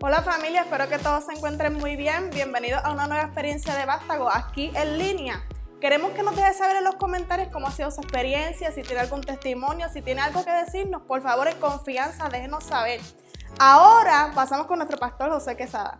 Hola familia, espero que todos se encuentren muy bien. Bienvenidos a una nueva experiencia de Vástago aquí en línea. Queremos que nos deje saber en los comentarios cómo ha sido su experiencia, si tiene algún testimonio, si tiene algo que decirnos, por favor en confianza déjenos saber. Ahora pasamos con nuestro pastor José Quesada.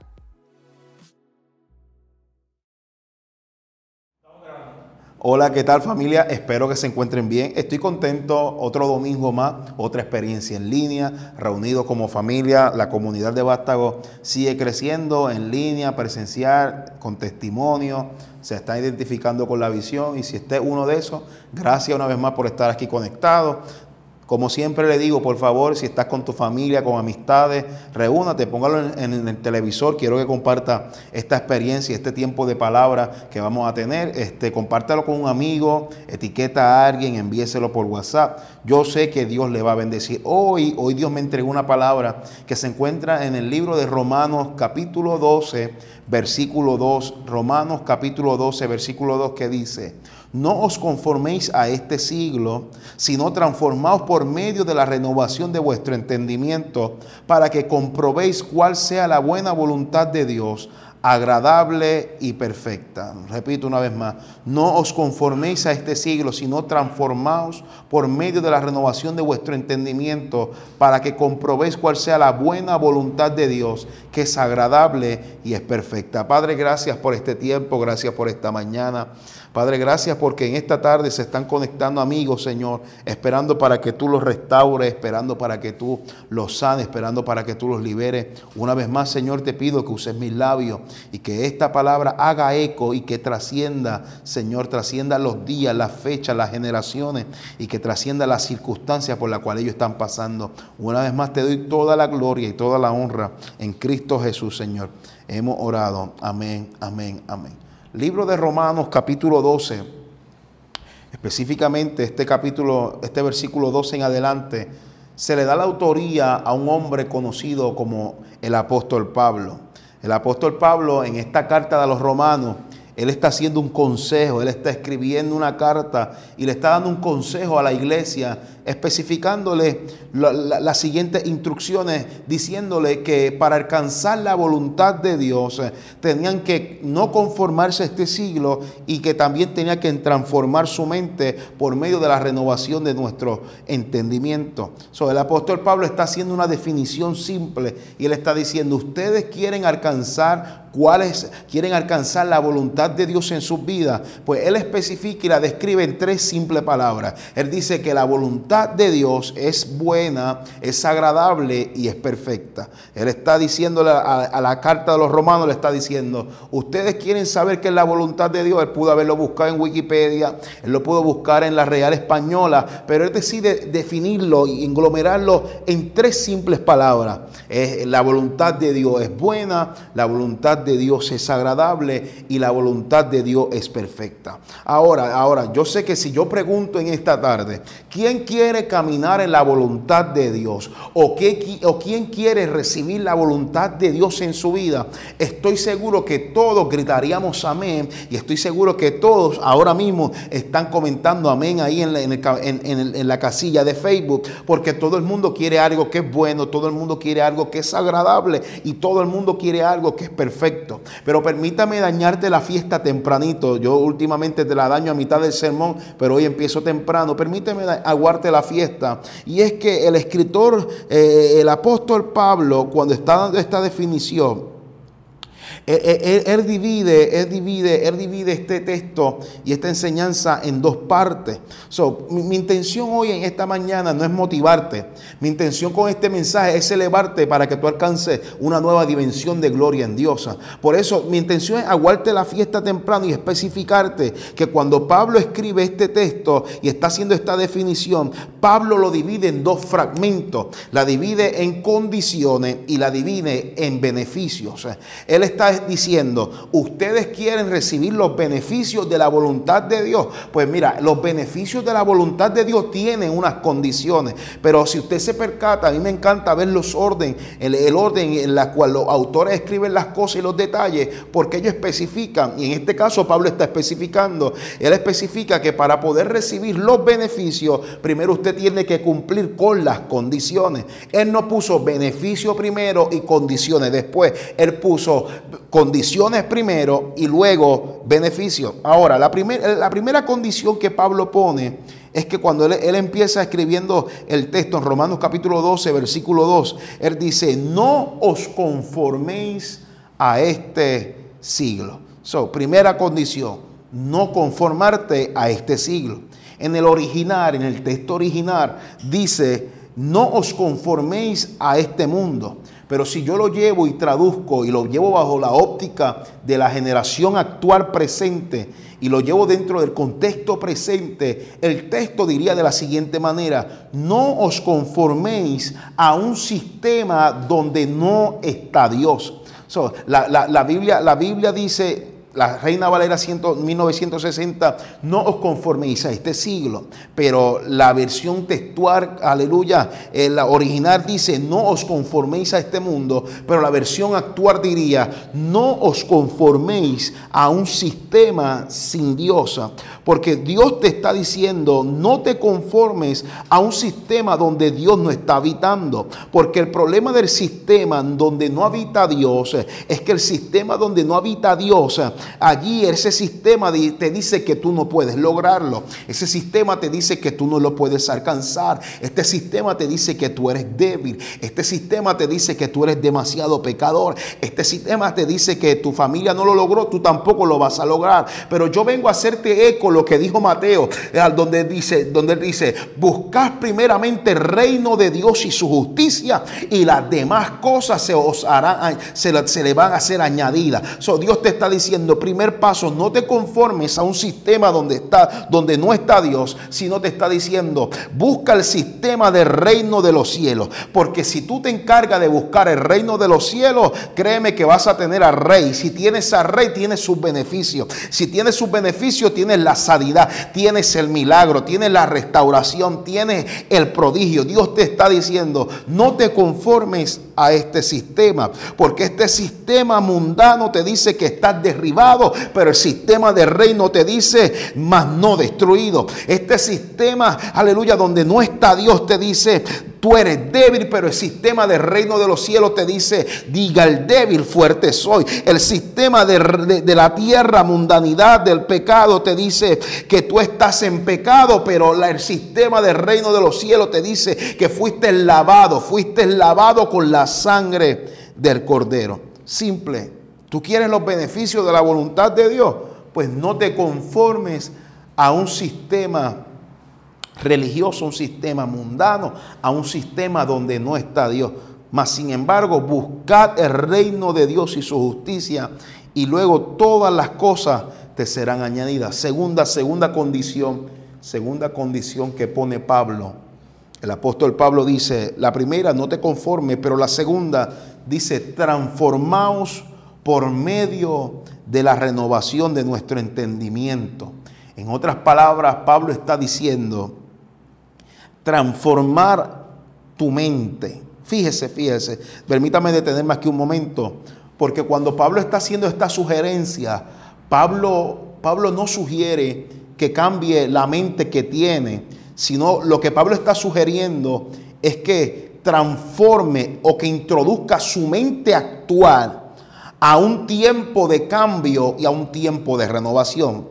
Hola, ¿qué tal familia? Espero que se encuentren bien. Estoy contento, otro domingo más, otra experiencia en línea, reunido como familia. La comunidad de Vástago sigue creciendo en línea, presencial, con testimonio. Se está identificando con la visión y si esté uno de esos, gracias una vez más por estar aquí conectado. Como siempre le digo, por favor, si estás con tu familia, con amistades, reúnate, póngalo en, el televisor. Quiero que comparta esta experiencia, este tiempo de palabra que vamos a tener. Este, compártalo con un amigo, etiqueta a alguien, envíeselo por WhatsApp. Yo sé que Dios le va a bendecir. Hoy, hoy Dios me entregó una palabra que se encuentra en el libro de Romanos capítulo 12, versículo 2. Romanos capítulo 12, versículo 2 que dice, no os conforméis a este siglo, sino transformaos por medio de la renovación de vuestro entendimiento, para que comprobéis cuál sea la buena voluntad de Dios, agradable y perfecta. Repito una vez más, no os conforméis a este siglo, sino transformaos por medio de la renovación de vuestro entendimiento, para que comprobéis cuál sea la buena voluntad de Dios, que es agradable y es perfecta. Padre, gracias por este tiempo, gracias por esta mañana. Padre, gracias porque en esta tarde se están conectando amigos, Señor, esperando para que tú los restaures, esperando para que tú los sanes, esperando para que tú los liberes. Una vez más, Señor, te pido que uses mis labios y que esta palabra haga eco y que trascienda, Señor, trascienda los días, las fechas, las generaciones y que trascienda las circunstancias por las cuales ellos están pasando. Una vez más te doy toda la gloria y toda la honra en Cristo Jesús, Señor. Hemos orado. Amén, amén, amén. Libro de Romanos capítulo 12, específicamente este capítulo, este versículo 12 en adelante, se le da la autoría a un hombre conocido como el apóstol Pablo. El apóstol Pablo en esta carta de los romanos, él está haciendo un consejo, él está escribiendo una carta y le está dando un consejo a la iglesia especificándole las siguientes instrucciones, diciéndole que para alcanzar la voluntad de Dios eh, tenían que no conformarse a este siglo y que también tenía que transformar su mente por medio de la renovación de nuestro entendimiento. So, el apóstol Pablo está haciendo una definición simple y él está diciendo, ustedes quieren alcanzar cuáles quieren alcanzar la voluntad de Dios en sus vidas, pues él especifica y la describe en tres simples palabras. Él dice que la voluntad de Dios es buena, es agradable y es perfecta. Él está diciéndole a, la carta de los romanos, le está diciendo, ustedes quieren saber qué es la voluntad de Dios. Él pudo haberlo buscado en Wikipedia, él lo pudo buscar en la Real Española, pero él decide definirlo y englomerarlo en tres simples palabras. La voluntad de Dios es buena, la voluntad de Dios es agradable y la voluntad de Dios es perfecta. Ahora, ahora, yo sé que si yo pregunto en esta tarde, ¿quién quiere quiere caminar en la voluntad de Dios o, qué, o quién quiere recibir la voluntad de Dios en su vida, estoy seguro que todos gritaríamos amén y estoy seguro que todos ahora mismo están comentando amén ahí en la, en la casilla de Facebook porque todo el mundo quiere algo que es bueno, todo el mundo quiere algo que es agradable y todo el mundo quiere algo que es perfecto. Pero permítame dañarte la fiesta tempranito. Yo últimamente te la daño a mitad del sermón, pero hoy empiezo temprano. Permíteme aguarte la fiesta. Y es que el escritor, eh, el apóstol Pablo, cuando está dando esta definición, él, divide, él divide, él divide este texto y esta enseñanza en dos partes. So, mi, intención hoy en esta mañana no es motivarte. Mi intención con este mensaje es elevarte para que tú alcances una nueva dimensión de gloria en Dios. Por eso mi intención es aguarte la fiesta temprano y especificarte que cuando Pablo escribe este texto y está haciendo esta definición, Pablo lo divide en dos fragmentos. La divide en condiciones y la divide en beneficios. Él está diciendo, ustedes quieren recibir los beneficios de la voluntad de Dios. Pues mira, los beneficios de la voluntad de Dios tienen unas condiciones, pero si usted se percata, a mí me encanta ver los orden, el, el orden en la cual los autores escriben las cosas y los detalles, porque ellos especifican, y en este caso Pablo está especificando, él especifica que para poder recibir los beneficios, primero usted tiene que cumplir con las condiciones. Él no puso beneficio primero y condiciones después. Él puso condiciones primero y luego beneficio. Ahora, la, la primera condición que Pablo pone es que cuando él, él, empieza escribiendo el texto en Romanos capítulo 12, versículo 2, él dice, no os conforméis a este siglo. So, primera condición, no conformarte a este siglo. En el original, en el texto original, dice, no os conforméis a este mundo. Pero si yo lo llevo y traduzco y lo llevo bajo la óptica de la generación actual presente y lo llevo dentro del contexto presente, el texto diría de la siguiente manera, no os conforméis a un sistema donde no está Dios. la, la, Biblia, la Biblia dice la Reina Valera 1960, no os conforméis a este siglo, pero la versión textual, aleluya, eh, la original dice, no os conforméis a este mundo, pero la versión actual diría, no os conforméis a un sistema sin Dios, porque Dios te está diciendo, no te conformes a un sistema donde Dios no está habitando, porque el problema del sistema donde no habita Dios es que el sistema donde no habita Dios, allí ese sistema te dice que tú no puedes lograrlo. Ese sistema te dice que tú no lo puedes alcanzar. Este sistema te dice que tú eres débil. Este sistema te dice que tú eres demasiado pecador. Este sistema te dice que tu familia no lo logró, tú tampoco lo vas a lograr. Pero yo vengo a hacerte eco lo que dijo Mateo, eh, donde dice, donde dice, buscad primeramente el reino de Dios y su justicia y las demás cosas se os harán, se, se le van a ser añadidas. Dios te está diciendo, primer paso, no te conformes a un sistema donde está, donde no está Dios, sino te está diciendo, busca el sistema del reino de los cielos. Porque si tú te encargas de buscar el reino de los cielos, créeme que vas a tener al rey. Si tienes al rey, tienes sus beneficios. Si tienes sus beneficios, tienes la sanidad, tienes el milagro, tienes la restauración, tienes el prodigio. Dios te está diciendo, no te conformes a este sistema, porque este sistema mundano te dice que estás derribado, pero el sistema de reino te dice, más no destruido. Este sistema, aleluya, donde no está Dios, te dice, tú eres débil, pero el sistema del reino de los cielos te dice, diga el débil, fuerte soy. El sistema de, la tierra, mundanidad, del pecado, te dice que tú estás en pecado, pero el sistema del reino de los cielos te dice que fuiste lavado, fuiste lavado con la sangre del cordero. Simple. ¿Tú quieres los beneficios de la voluntad de Dios? Pues no te conformes a un sistema religioso, un sistema mundano, a un sistema donde no está Dios. Mas sin embargo, buscad el reino de Dios y su justicia y luego todas las cosas te serán añadidas. Segunda, segunda condición, segunda condición que pone Pablo el apóstol Pablo dice, la primera, no te conformes, pero la segunda dice, transformaos por medio de la renovación de nuestro entendimiento. En otras palabras, Pablo está diciendo, transformar tu mente. Fíjese, fíjese, permítame detenerme aquí un momento, porque cuando Pablo está haciendo esta sugerencia, Pablo, Pablo no sugiere que cambie la mente que tiene, sino lo que Pablo está sugiriendo es que transforme o que introduzca su mente actual a un tiempo de cambio y a un tiempo de renovación.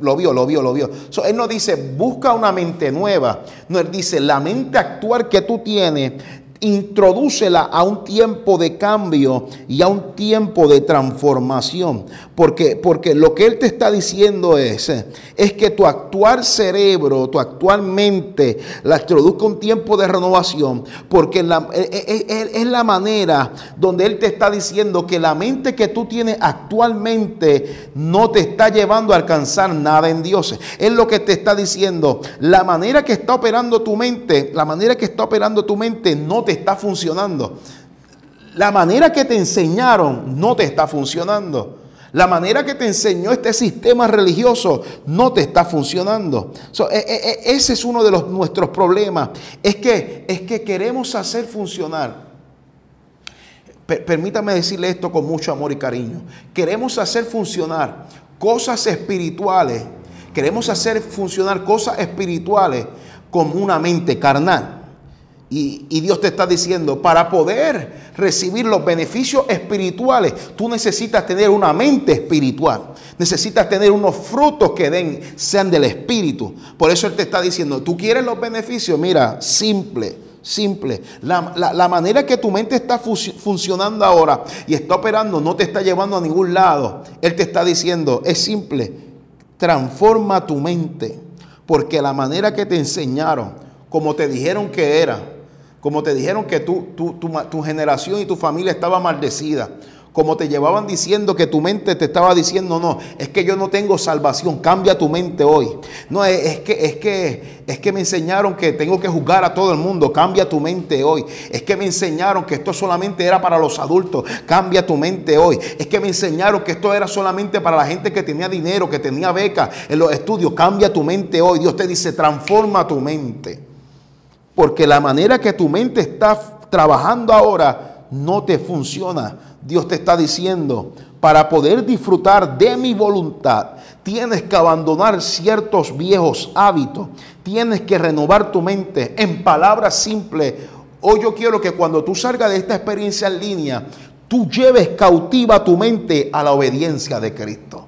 lo vio, lo vio, lo vio. él no dice, busca una mente nueva. No, él dice, la mente actual que tú tienes introdúcela a un tiempo de cambio y a un tiempo de transformación. Porque, porque lo que Él te está diciendo es, es que tu actual cerebro, tu actual mente, la introduzca un tiempo de renovación. Porque es, e, e, es la manera donde Él te está diciendo que la mente que tú tienes actualmente no te está llevando a alcanzar nada en Dios. Es lo que te está diciendo. La manera que está operando tu mente, la manera que está operando tu mente no te está funcionando. La manera que te enseñaron no te está funcionando. La manera que te enseñó este sistema religioso no te está funcionando. E, e, e, ese es uno de los, nuestros problemas. Es que, es que queremos hacer funcionar. permítame decirle esto con mucho amor y cariño. Queremos hacer funcionar cosas espirituales. Queremos hacer funcionar cosas espirituales como una mente carnal. Y, Dios te está diciendo, para poder recibir los beneficios espirituales, tú necesitas tener una mente espiritual. Necesitas tener unos frutos que den, sean del Espíritu. Por eso Él te está diciendo, tú quieres los beneficios, mira, simple, simple. La, manera que tu mente está funcionando ahora y está operando no te está llevando a ningún lado. Él te está diciendo, es simple, transforma tu mente. Porque la manera que te enseñaron, como te dijeron que era, como te dijeron que tu, tu, generación y tu familia estaba maldecida, como te llevaban diciendo que tu mente te estaba diciendo, no, es que yo no tengo salvación, cambia tu mente hoy. No, es, que, es, que, es que me enseñaron que tengo que juzgar a todo el mundo, cambia tu mente hoy. Es que me enseñaron que esto solamente era para los adultos, cambia tu mente hoy. Es que me enseñaron que esto era solamente para la gente que tenía dinero, que tenía becas en los estudios, cambia tu mente hoy. Dios te dice, transforma tu mente. Porque la manera que tu mente está trabajando ahora no te funciona. Dios te está diciendo, para poder disfrutar de mi voluntad, tienes que abandonar ciertos viejos hábitos, tienes que renovar tu mente. En palabras simples, hoy yo quiero que cuando tú salgas de esta experiencia en línea, tú lleves cautiva tu mente a la obediencia de Cristo.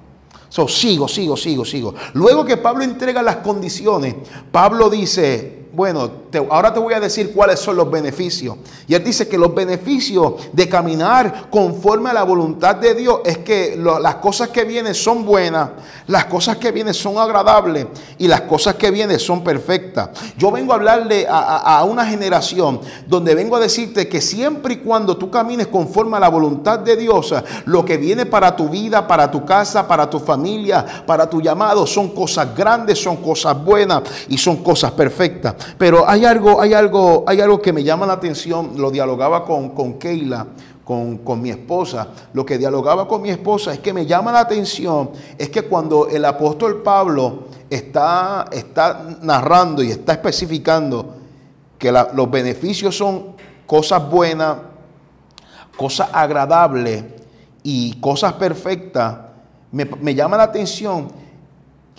Sigo, sigo, sigo, sigo. Luego que Pablo entrega las condiciones, Pablo dice, bueno, ahora te voy a decir cuáles son los beneficios. Y él dice que los beneficios de caminar conforme a la voluntad de Dios es que las cosas que vienen son buenas, las cosas que vienen son agradables y las cosas que vienen son perfectas. Yo vengo a hablarle a, una generación donde vengo a decirte que siempre y cuando tú camines conforme a la voluntad de Dios, lo que viene para tu vida, para tu casa, para tu familia, para tu llamado, son cosas grandes, son cosas buenas y son cosas perfectas. Pero hay algo, hay algo, hay algo que me llama la atención. Lo dialogaba con, con Keila, con, mi esposa. Lo que dialogaba con mi esposa es que me llama la atención, es que cuando el apóstol Pablo está, está narrando y está especificando que los beneficios son cosas buenas, cosas agradables y cosas perfectas, me, me llama la atención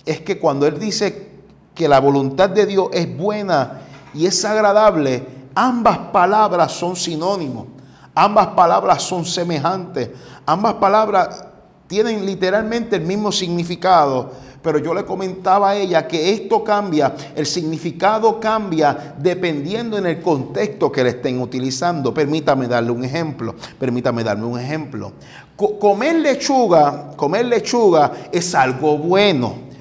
es que cuando él dice que la voluntad de Dios es buena y es agradable, ambas palabras son sinónimos, ambas palabras son semejantes, ambas palabras tienen literalmente el mismo significado, pero yo le comentaba a ella que esto cambia, el significado cambia dependiendo en el contexto que le estén utilizando. Permítame darle un ejemplo, permítame darme un ejemplo. Comer lechuga, comer lechuga es algo bueno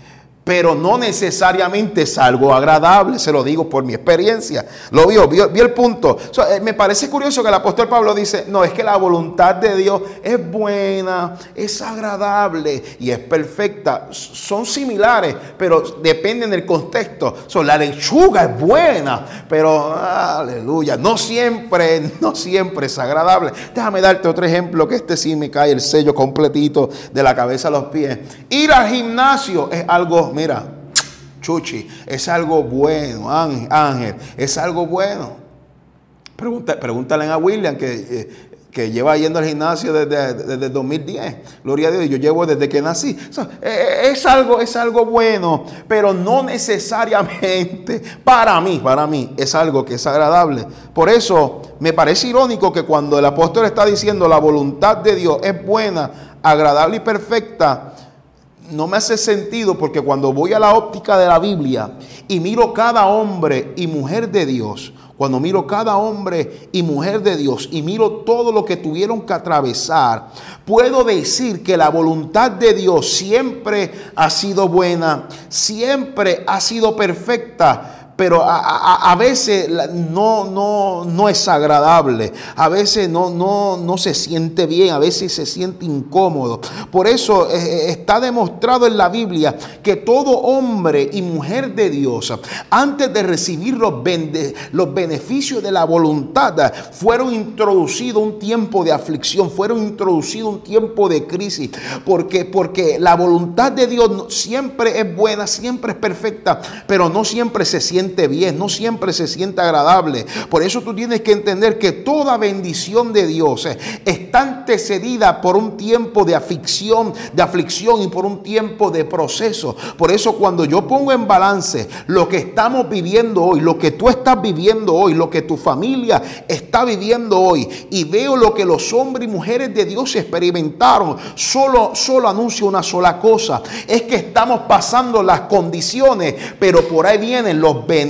pero no necesariamente es algo agradable, se lo digo por mi experiencia. Lo vio, vio, el punto. Eh, me parece curioso que el apóstol Pablo dice, no, es que la voluntad de Dios es buena, es agradable y es perfecta. Son similares, pero dependen del contexto. la lechuga es buena, pero aleluya, no siempre, no siempre es agradable. Déjame darte otro ejemplo, que este sí me cae el sello completito de la cabeza a los pies. Ir al gimnasio es algo mira, Chuchi, es algo bueno, Ángel, es algo bueno. pregúntale a William que, eh, que lleva yendo al gimnasio desde, desde, 2010. Gloria a Dios, yo llevo desde que nací. Eh, eh, es, algo, es algo bueno, pero no necesariamente para mí, para mí, es algo que es agradable. Por eso me parece irónico que cuando el apóstol está diciendo la voluntad de Dios es buena, agradable y perfecta, no me hace sentido porque cuando voy a la óptica de la Biblia y miro cada hombre y mujer de Dios, cuando miro cada hombre y mujer de Dios y miro todo lo que tuvieron que atravesar, puedo decir que la voluntad de Dios siempre ha sido buena, siempre ha sido perfecta, pero a, veces no, no, no es agradable, a veces no, no, no se siente bien, a veces se siente incómodo. Por eso eh, eh, está demostrado en la Biblia que todo hombre y mujer de Dios, antes de recibir los, los beneficios de la voluntad, fueron introducidos un tiempo de aflicción, fueron introducidos un tiempo de crisis, porque, porque la voluntad de Dios siempre es buena, siempre es perfecta, pero no siempre se siente bien, no siempre se siente agradable. Por eso tú tienes que entender que toda bendición de Dios eh, está antecedida por un tiempo de aflicción, de aflicción y por un tiempo de proceso. Por eso cuando yo pongo en balance lo que estamos viviendo hoy, lo que tú estás viviendo hoy, lo que tu familia está viviendo hoy y veo lo que los hombres y mujeres de Dios experimentaron, solo solo anuncio una sola cosa, es que estamos pasando las condiciones, pero por ahí vienen los beneficios.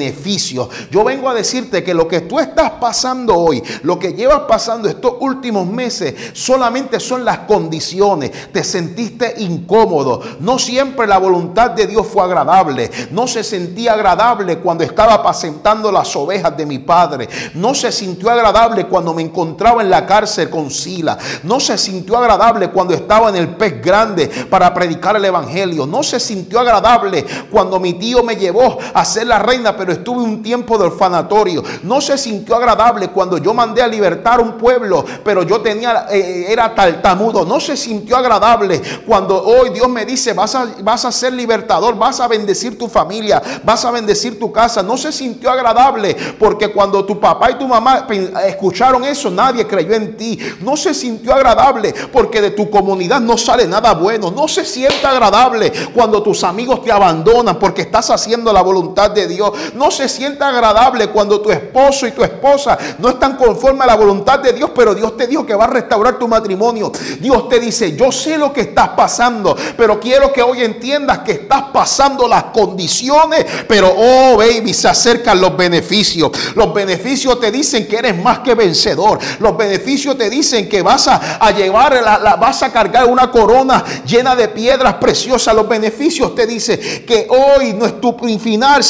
Yo vengo a decirte que lo que tú estás pasando hoy, lo que llevas pasando estos últimos meses, solamente son las condiciones. Te sentiste incómodo. No siempre la voluntad de Dios fue agradable. No se sentía agradable cuando estaba apacentando las ovejas de mi padre. No se sintió agradable cuando me encontraba en la cárcel con Sila. No se sintió agradable cuando estaba en el pez grande para predicar el evangelio. No se sintió agradable cuando mi tío me llevó a ser la reina, pero estuve un tiempo de orfanatorio. No se sintió agradable cuando yo mandé a libertar un pueblo, pero yo tenía eh, era tartamudo. No se sintió agradable cuando hoy Dios me dice, vas a, vas a ser libertador, vas a bendecir tu familia, vas a bendecir tu casa. No se sintió agradable porque cuando tu papá y tu mamá escucharon eso, nadie creyó en ti. No se sintió agradable porque de tu comunidad no sale nada bueno. No se siente agradable cuando tus amigos te abandonan porque estás haciendo la voluntad de Dios. No se siente agradable cuando tu esposo y tu esposa no están conforme a la voluntad de Dios, pero Dios te dijo que va a restaurar tu matrimonio. Dios te dice, yo sé lo que estás pasando, pero quiero que hoy entiendas que estás pasando las condiciones, pero oh baby, se acercan los beneficios. Los beneficios te dicen que eres más que vencedor. Los beneficios te dicen que vas a, llevar, la, vas a cargar una corona llena de piedras preciosas. Los beneficios te dicen que hoy no es tu final,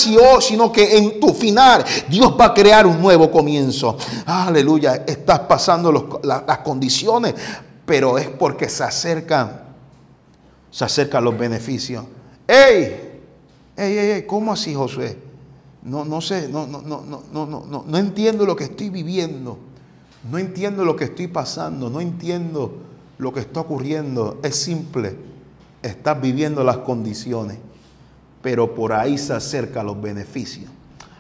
que en tu final Dios va a crear un nuevo comienzo. Aleluya, estás pasando las condiciones, pero es porque se acercan, se acercan los beneficios. ¡Ey! ¡Ey, ey, ey! ¿Cómo así, Josué? No, no sé, no, no, no, no, no, no, no entiendo lo que estoy viviendo. No entiendo lo que estoy pasando. No entiendo lo que está ocurriendo. Es simple. Estás viviendo las condiciones. Pero por ahí se acercan los beneficios.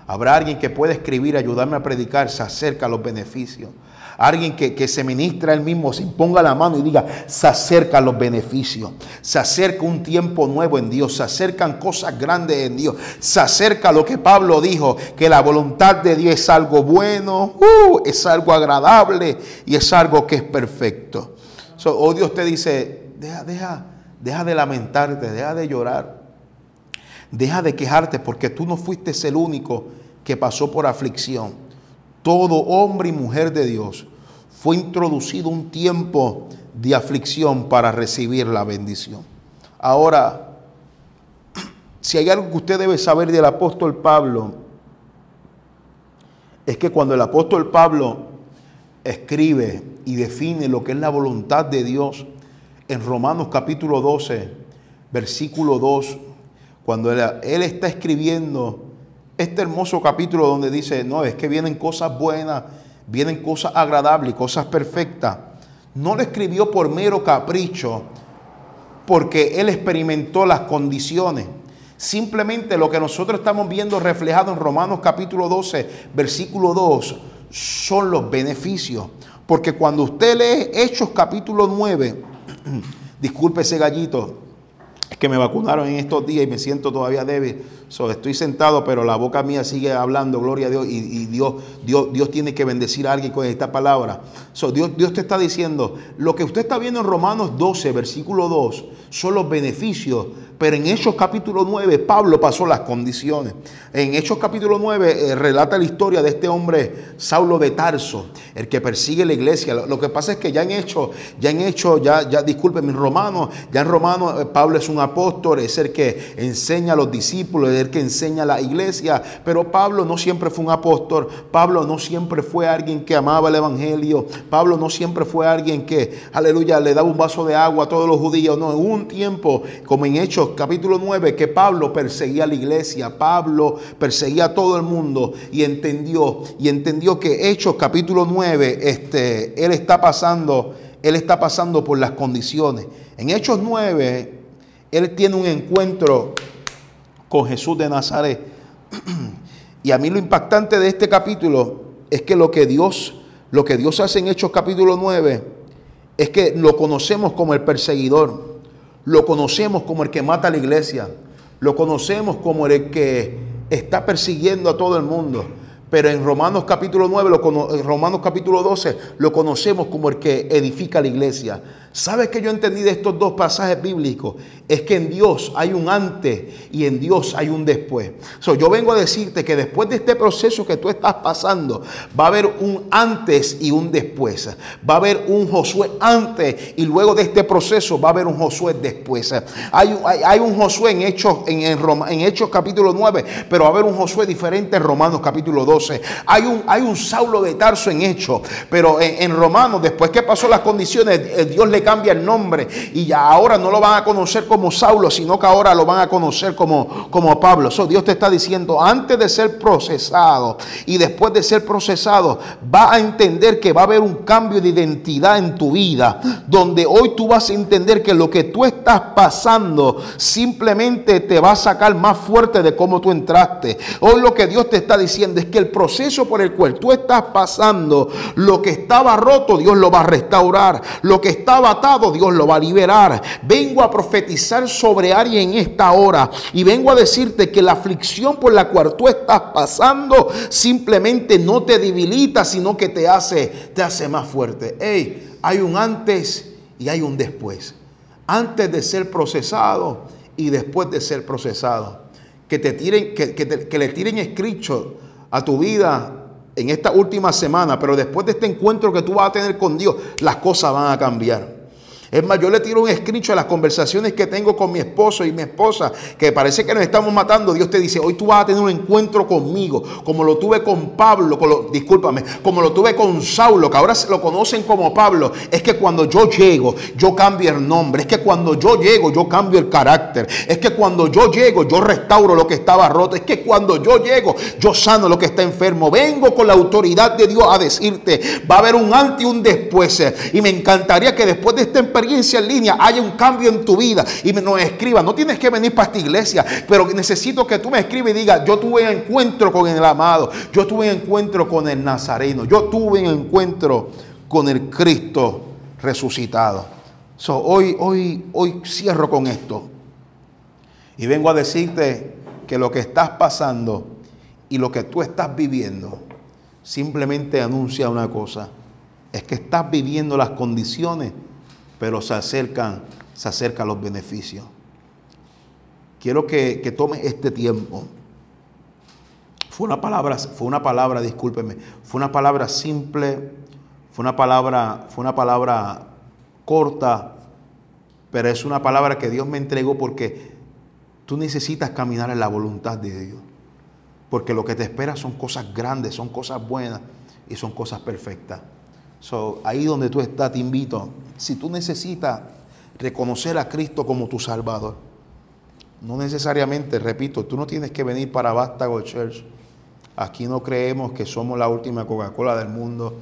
Habrá alguien que pueda escribir, ayudarme a predicar, se acerca los beneficios. Alguien que, se ministra él mismo, se ponga la mano y diga, se acercan los beneficios. Se acerca un tiempo nuevo en Dios. Se acercan cosas grandes en Dios. Se acerca lo que Pablo dijo, que la voluntad de Dios es algo bueno, uh, es algo agradable y es algo que es perfecto. So, oh Dios te dice, deja, deja, deja de lamentarte, deja de llorar. Deja de quejarte porque tú no fuiste el único que pasó por aflicción. Todo hombre y mujer de Dios fue introducido un tiempo de aflicción para recibir la bendición. Ahora, si hay algo que usted debe saber del apóstol Pablo, es que cuando el apóstol Pablo escribe y define lo que es la voluntad de Dios en Romanos capítulo 12, versículo 2, cuando él, está escribiendo este hermoso capítulo donde dice, no, es que vienen cosas buenas, vienen cosas agradables, cosas perfectas, no lo escribió por mero capricho, porque él experimentó las condiciones. Simplemente lo que nosotros estamos viendo reflejado en Romanos capítulo 12, versículo 2, son los beneficios. Porque cuando usted lee Hechos capítulo 9, disculpe ese gallito, es que me vacunaron en estos días y me siento todavía débil. estoy sentado, pero la boca mía sigue hablando, gloria a Dios, y, Dios, Dios, Dios tiene que bendecir a alguien con esta palabra. Dios, Dios te está diciendo, lo que usted está viendo en Romanos 12, versículo 2, son los beneficios pero en Hechos capítulo 9, Pablo pasó las condiciones. En Hechos capítulo 9 eh, relata la historia de este hombre, Saulo de Tarso, el que persigue la iglesia. Lo, que pasa es que ya en Hechos, ya en Hechos, ya, ya disculpen, en Romanos, ya en Romanos, eh, Pablo es un apóstol, es el que enseña a los discípulos, es el que enseña a la iglesia. Pero Pablo no siempre fue un apóstol, Pablo no siempre fue alguien que amaba el evangelio, Pablo no siempre fue alguien que, aleluya, le daba un vaso de agua a todos los judíos. No, hubo un tiempo, como en Hechos capítulo 9, que Pablo perseguía a la iglesia, Pablo perseguía a todo el mundo y entendió, y entendió que Hechos capítulo 9, este, él está pasando él está pasando por las condiciones. En Hechos 9, él tiene un encuentro con Jesús de Nazaret. Y a mí lo impactante de este capítulo es que lo que Dios, lo que Dios hace en Hechos capítulo 9 es que lo conocemos como el perseguidor, lo conocemos como el que mata a la iglesia, lo conocemos como el que está persiguiendo a todo el mundo. Pero en Romanos capítulo 9, lo, en Romanos capítulo 12, lo conocemos como el que edifica la iglesia. ¿Sabes que yo entendí de estos dos pasajes bíblicos? Es que en Dios hay un antes y en Dios hay un después. yo vengo a decirte que después de este proceso que tú estás pasando, va a haber un antes y un después. Va a haber un Josué antes y luego de este proceso va a haber un Josué después. Hay, un Josué en Hechos, en, en, Hechos capítulo 9, pero va a haber un Josué diferente en Romanos capítulo 12. Hay un, Saulo de Tarso en Hechos, pero en, en Romanos, después que pasó las condiciones, Dios le cambia el nombre y ya ahora no lo van a conocer como Saulo, sino que ahora lo van a conocer como, como Pablo. So, Dios te está diciendo, antes de ser procesado y después de ser procesado, va a entender que va a haber un cambio de identidad en tu vida, donde hoy tú vas a entender que lo que tú estás pasando simplemente te va a sacar más fuerte de cómo tú entraste. Hoy lo que Dios te está diciendo es que el proceso por el cual tú estás pasando, lo que estaba roto, Dios lo va a restaurar. Lo que estaba Dios lo va a liberar. Vengo a profetizar sobre alguien en esta hora y vengo a decirte que la aflicción por la cual tú estás pasando simplemente no te debilita, sino que te hace, te hace más fuerte. Hey, hay un antes y hay un después. Antes de ser procesado y después de ser procesado. Que te tiren, que, que le tiren escrito a tu vida en esta última semana, pero después de este encuentro que tú vas a tener con Dios, las cosas van a cambiar. Es más, yo le tiro un escrito a las conversaciones que tengo con mi esposo y mi esposa, que parece que nos estamos matando. Dios te dice, hoy tú vas a tener un encuentro conmigo, como lo tuve con Pablo, discúlpame, como lo tuve con Saulo, que ahora lo conocen como Pablo. Es que cuando yo llego, yo cambio el nombre. Es que cuando yo llego, yo cambio el carácter. Es que cuando yo llego, yo restauro lo que estaba roto. Es que cuando yo llego, yo sano lo que está enfermo. Vengo con la autoridad de Dios a decirte, va a haber un antes y un después. Y me encantaría que después de este experiencia en línea haya un cambio en tu vida y me nos escriba. No tienes que venir para esta iglesia, pero necesito que tú me escribas y digas, yo tuve un encuentro con el amado, yo tuve un encuentro con el Nazareno, yo tuve un encuentro con el Cristo resucitado. hoy, hoy, hoy cierro con esto y vengo a decirte que lo que estás pasando y lo que tú estás viviendo simplemente anuncia una cosa, es que estás viviendo las condiciones pero se acercan, se los beneficios. Quiero que, que tome este tiempo. Fue una palabra, fue una palabra, discúlpeme, fue una palabra simple, fue una palabra, fue una palabra corta, pero es una palabra que Dios me entregó porque tú necesitas caminar en la voluntad de Dios. Porque lo que te espera son cosas grandes, son cosas buenas y son cosas perfectas. So, ahí donde tú estás, te invito. Si tú necesitas reconocer a Cristo como tu Salvador, no necesariamente, repito, tú no tienes que venir para Vástago Church. Aquí no creemos que somos la última Coca-Cola del mundo.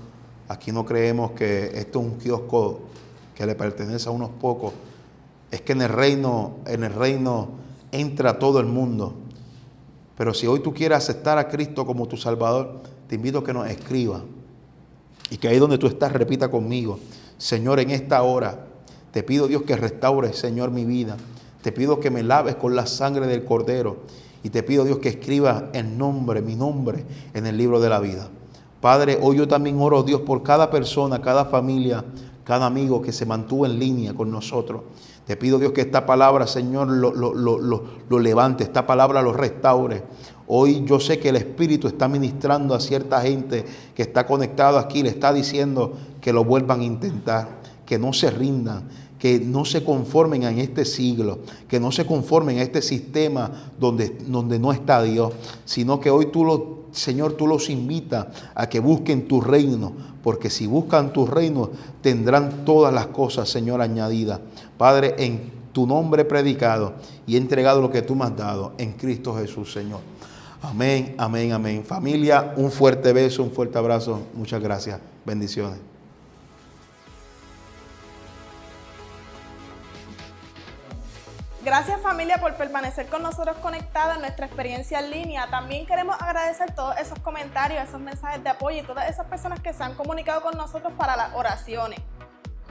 Aquí no creemos que esto es un kiosco que le pertenece a unos pocos. Es que en el reino, en el reino entra todo el mundo. Pero si hoy tú quieres aceptar a Cristo como tu Salvador, te invito a que nos escriba y que ahí donde tú estás repita conmigo, Señor, en esta hora te pido Dios que restaure, Señor, mi vida. Te pido que me laves con la sangre del Cordero. Y te pido Dios que escriba el nombre, mi nombre, en el libro de la vida. Padre, hoy yo también oro, Dios, por cada persona, cada familia, cada amigo que se mantuvo en línea con nosotros. Te pido, Dios, que esta palabra, Señor, lo, lo levante, esta palabra lo restaure. Hoy yo sé que el Espíritu está ministrando a cierta gente que está conectado aquí, le está diciendo que lo vuelvan a intentar, que no se rindan, que no se conformen en este siglo, que no se conformen a este sistema donde, donde no está Dios, sino que hoy tú lo, Señor, tú los invitas a que busquen tu reino, porque si buscan tu reino tendrán todas las cosas, Señor, añadidas. Padre, en tu nombre predicado y entregado lo que tú me has dado en Cristo Jesús, Señor. Amén, amén, amén. Familia, un fuerte beso, un fuerte abrazo. Muchas gracias. Bendiciones. Gracias familia por permanecer con nosotros conectados en nuestra experiencia en línea. También queremos agradecer todos esos comentarios, esos mensajes de apoyo y todas esas personas que se han comunicado con nosotros para las oraciones.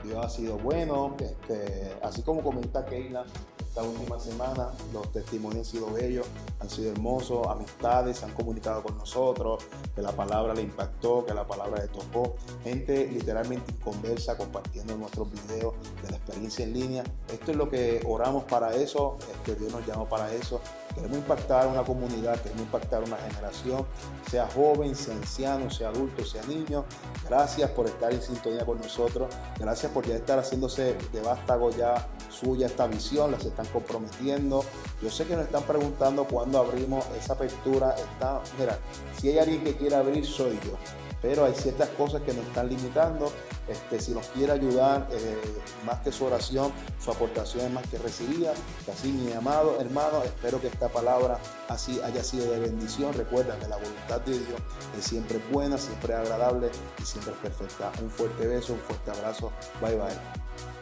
Dios ha sido bueno, este, así como comenta Keila, esta última semana. Los testimonios han sido bellos, han sido hermosos, amistades se han comunicado con nosotros, que la palabra le impactó, que la palabra le tocó. Gente literalmente conversa, compartiendo nuestros videos de la experiencia en línea. Esto es lo que oramos para eso, que Dios nos llamó para eso. Queremos impactar una comunidad, queremos impactar una generación, sea joven, sea anciano, sea adulto, sea niño. Gracias por estar en sintonía con nosotros. Gracias por ya estar haciéndose de vástago ya suya esta visión, las están comprometiendo. Yo sé que nos están preguntando cuándo abrimos esa apertura. Está, mira, si hay alguien que quiera abrir, soy yo. Pero hay ciertas cosas que nos están limitando. Este, si nos quiere ayudar, eh, más que su oración, su aportación es más que recibida. Así, mi amado hermano, espero que esta palabra así haya sido de bendición. Recuerda que la voluntad de Dios es siempre buena, siempre agradable y siempre perfecta. Un fuerte beso, un fuerte abrazo. Bye bye.